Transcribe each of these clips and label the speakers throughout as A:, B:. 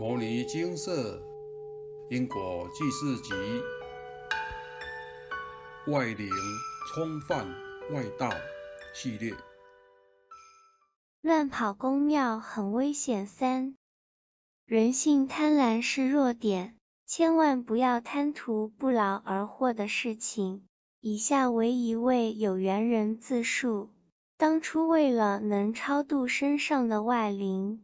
A: 摩尼金色因果记事集：外灵冲犯外道系列。
B: 乱跑公庙很危险。三，人性贪婪是弱点，千万不要贪图不劳而获的事情。以下为一位有缘人自述：当初为了能超度身上的外灵。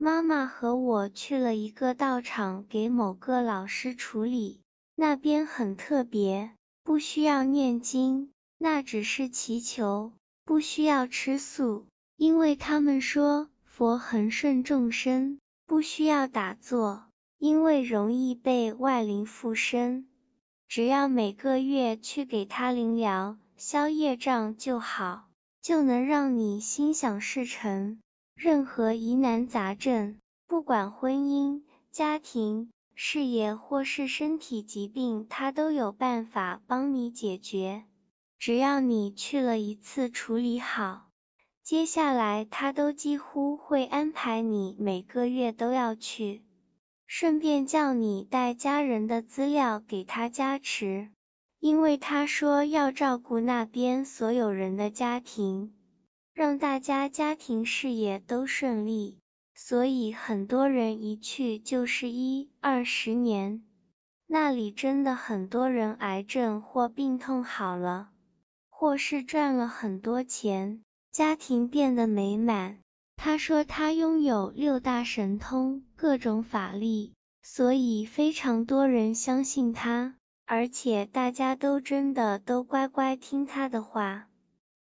B: 妈妈和我去了一个道场，给某个老师处理。那边很特别，不需要念经，那只是祈求，不需要吃素，因为他们说佛恒顺众生，不需要打坐，因为容易被外灵附身。只要每个月去给他灵疗、消业障就好，就能让你心想事成。任何疑难杂症，不管婚姻、家庭、事业或是身体疾病，他都有办法帮你解决。只要你去了一次处理好，接下来他都几乎会安排你每个月都要去，顺便叫你带家人的资料给他加持，因为他说要照顾那边所有人的家庭。让大家家庭事业都顺利，所以很多人一去就是一二十年。那里真的很多人癌症或病痛好了，或是赚了很多钱，家庭变得美满。他说他拥有六大神通，各种法力，所以非常多人相信他，而且大家都真的都乖乖听他的话。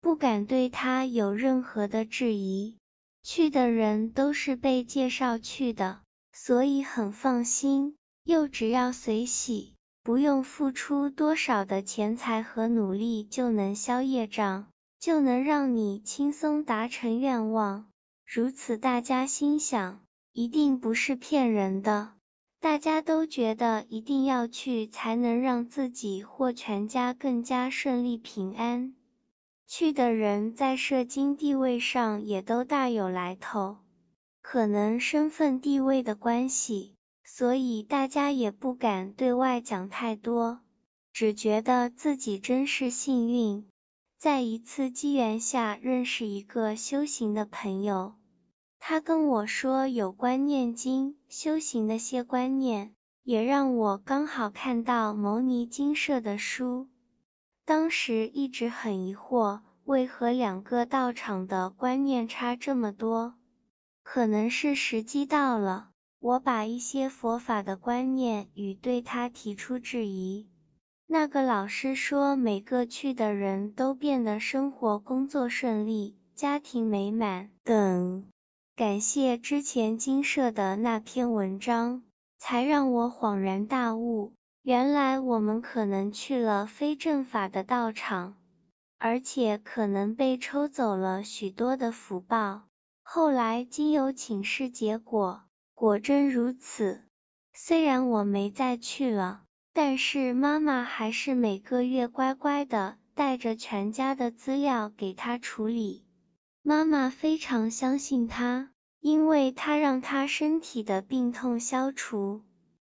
B: 不敢对他有任何的质疑，去的人都是被介绍去的，所以很放心。又只要随喜，不用付出多少的钱财和努力就能消业障，就能让你轻松达成愿望。如此，大家心想，一定不是骗人的。大家都觉得一定要去，才能让自己或全家更加顺利平安。去的人在社经地位上也都大有来头，可能身份地位的关系，所以大家也不敢对外讲太多，只觉得自己真是幸运，在一次机缘下认识一个修行的朋友，他跟我说有关念经修行的些观念，也让我刚好看到牟尼精舍的书。当时一直很疑惑，为何两个道场的观念差这么多？可能是时机到了，我把一些佛法的观念与对他提出质疑。那个老师说，每个去的人都变得生活工作顺利，家庭美满等。感谢之前金舍的那篇文章，才让我恍然大悟。原来我们可能去了非正法的道场，而且可能被抽走了许多的福报。后来经由请示结果，果真如此。虽然我没再去了，但是妈妈还是每个月乖乖的带着全家的资料给他处理。妈妈非常相信他，因为他让他身体的病痛消除。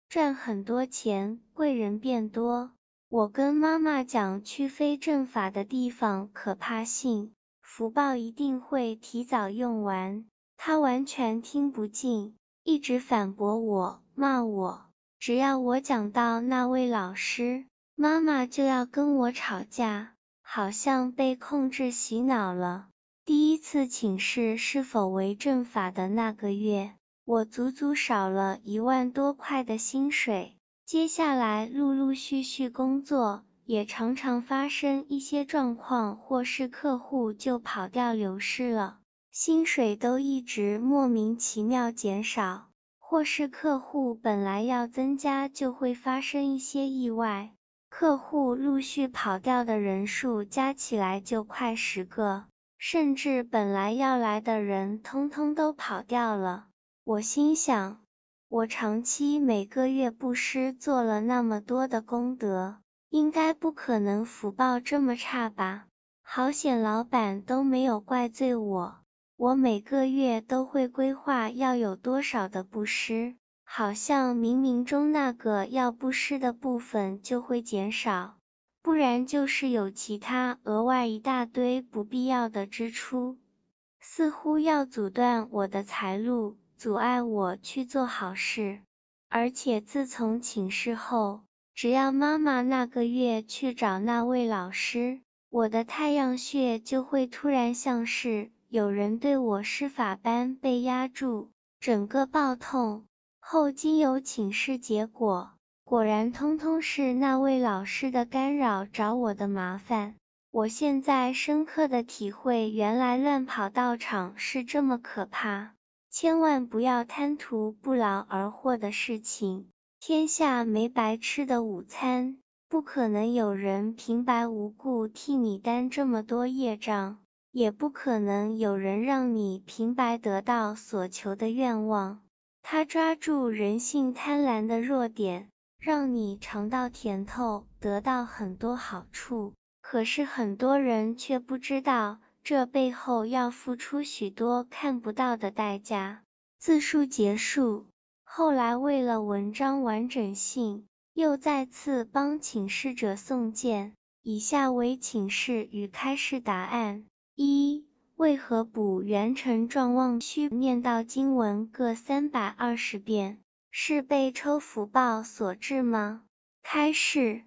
B: 赚很多钱，贵人变多。我跟妈妈讲，去非正法的地方可怕性，福报一定会提早用完。她完全听不进，一直反驳我，骂我。只要我讲到那位老师，妈妈就要跟我吵架，好像被控制洗脑了。第一次请示是否为正法的那个月。我足足少了一万多块的薪水，接下来陆陆续续工作，也常常发生一些状况，或是客户就跑掉流失了，薪水都一直莫名其妙减少，或是客户本来要增加，就会发生一些意外，客户陆续跑掉的人数加起来就快十个，甚至本来要来的人通通都跑掉了。我心想，我长期每个月布施做了那么多的功德，应该不可能福报这么差吧？好险，老板都没有怪罪我。我每个月都会规划要有多少的布施，好像冥冥中那个要布施的部分就会减少，不然就是有其他额外一大堆不必要的支出，似乎要阻断我的财路，阻碍我去做好事。而且自从请示后，只要妈妈那个月去找那位老师，我的太阳穴就会突然像是有人对我施法般被压住，整个爆痛。后经由请示结果，果然通通是那位老师的干扰找我的麻烦。我现在深刻的体会，原来乱跑道场是这么可怕，千万不要贪图不劳而获的事情。天下没白吃的午餐。不可能有人平白无故替你担这么多业障，也不可能有人让你平白得到所求的愿望。他抓住人性贪婪的弱点，让你尝到甜头，得到很多好处。可是很多人却不知道，这背后要付出许多看不到的代价。自述结束。后来为了文章完整性。又再次帮请示者送件，以下为请示与开示答案：一、为何补元辰状望需念到经文各三百二十遍？是被抽福报所致吗？开示：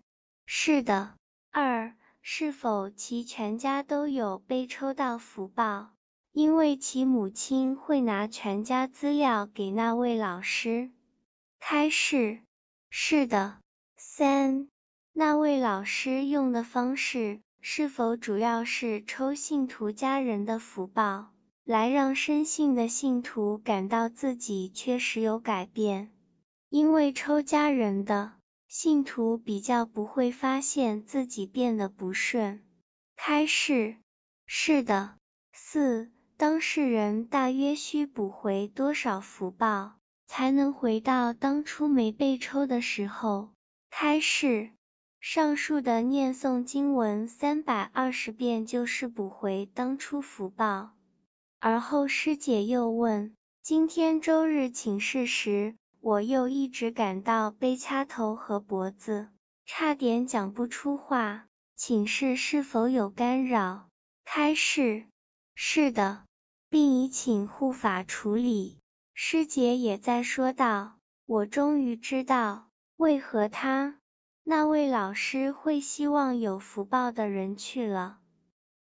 B: 是的。二、是否其全家都有被抽到福报？因为其母亲会拿全家资料给那位老师。开示。是的，三，那位老师用的方式是否主要是抽信徒家人的福报，来让深信的信徒感到自己确实有改变？因为抽家人的信徒比较不会发现自己变得不顺。开示，是的。四，当事人大约需补回多少福报？才能回到当初没被抽的时候。开示，上述的念诵经文三百二十遍就是补回当初福报。而后师姐又问，今天周日请示时，我又一直感到被掐头和脖子，差点讲不出话，请示是否有干扰？开示，是的，并已请护法处理。师姐也在说道：“我终于知道，为何他那位老师会希望有福报的人去了。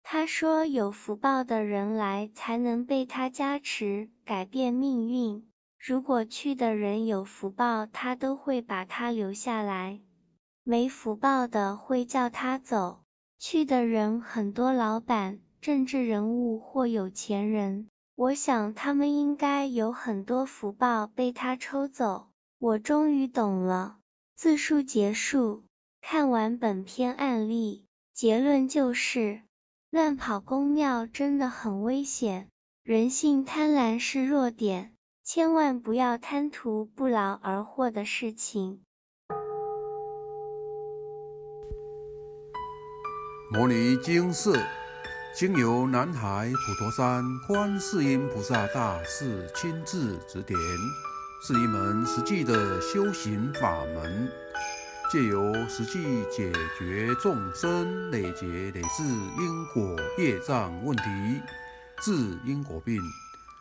B: 他说，有福报的人来，才能被他加持，改变命运。如果去的人有福报，他都会把他留下来；没福报的，会叫他走。去的人很多，老板、政治人物或有钱人。”我想他们应该有很多福报被他抽走。我终于懂了。自述结束。看完本篇案例，结论就是：乱跑公庙真的很危险。人性贪婪是弱点，千万不要贪图不劳而获的事情。
A: 摩尼经色。经由南海普陀山观世音菩萨大士亲自指点，是一门实际的修行法门，借由实际解决众生累劫累世因果业障问题，治因果病，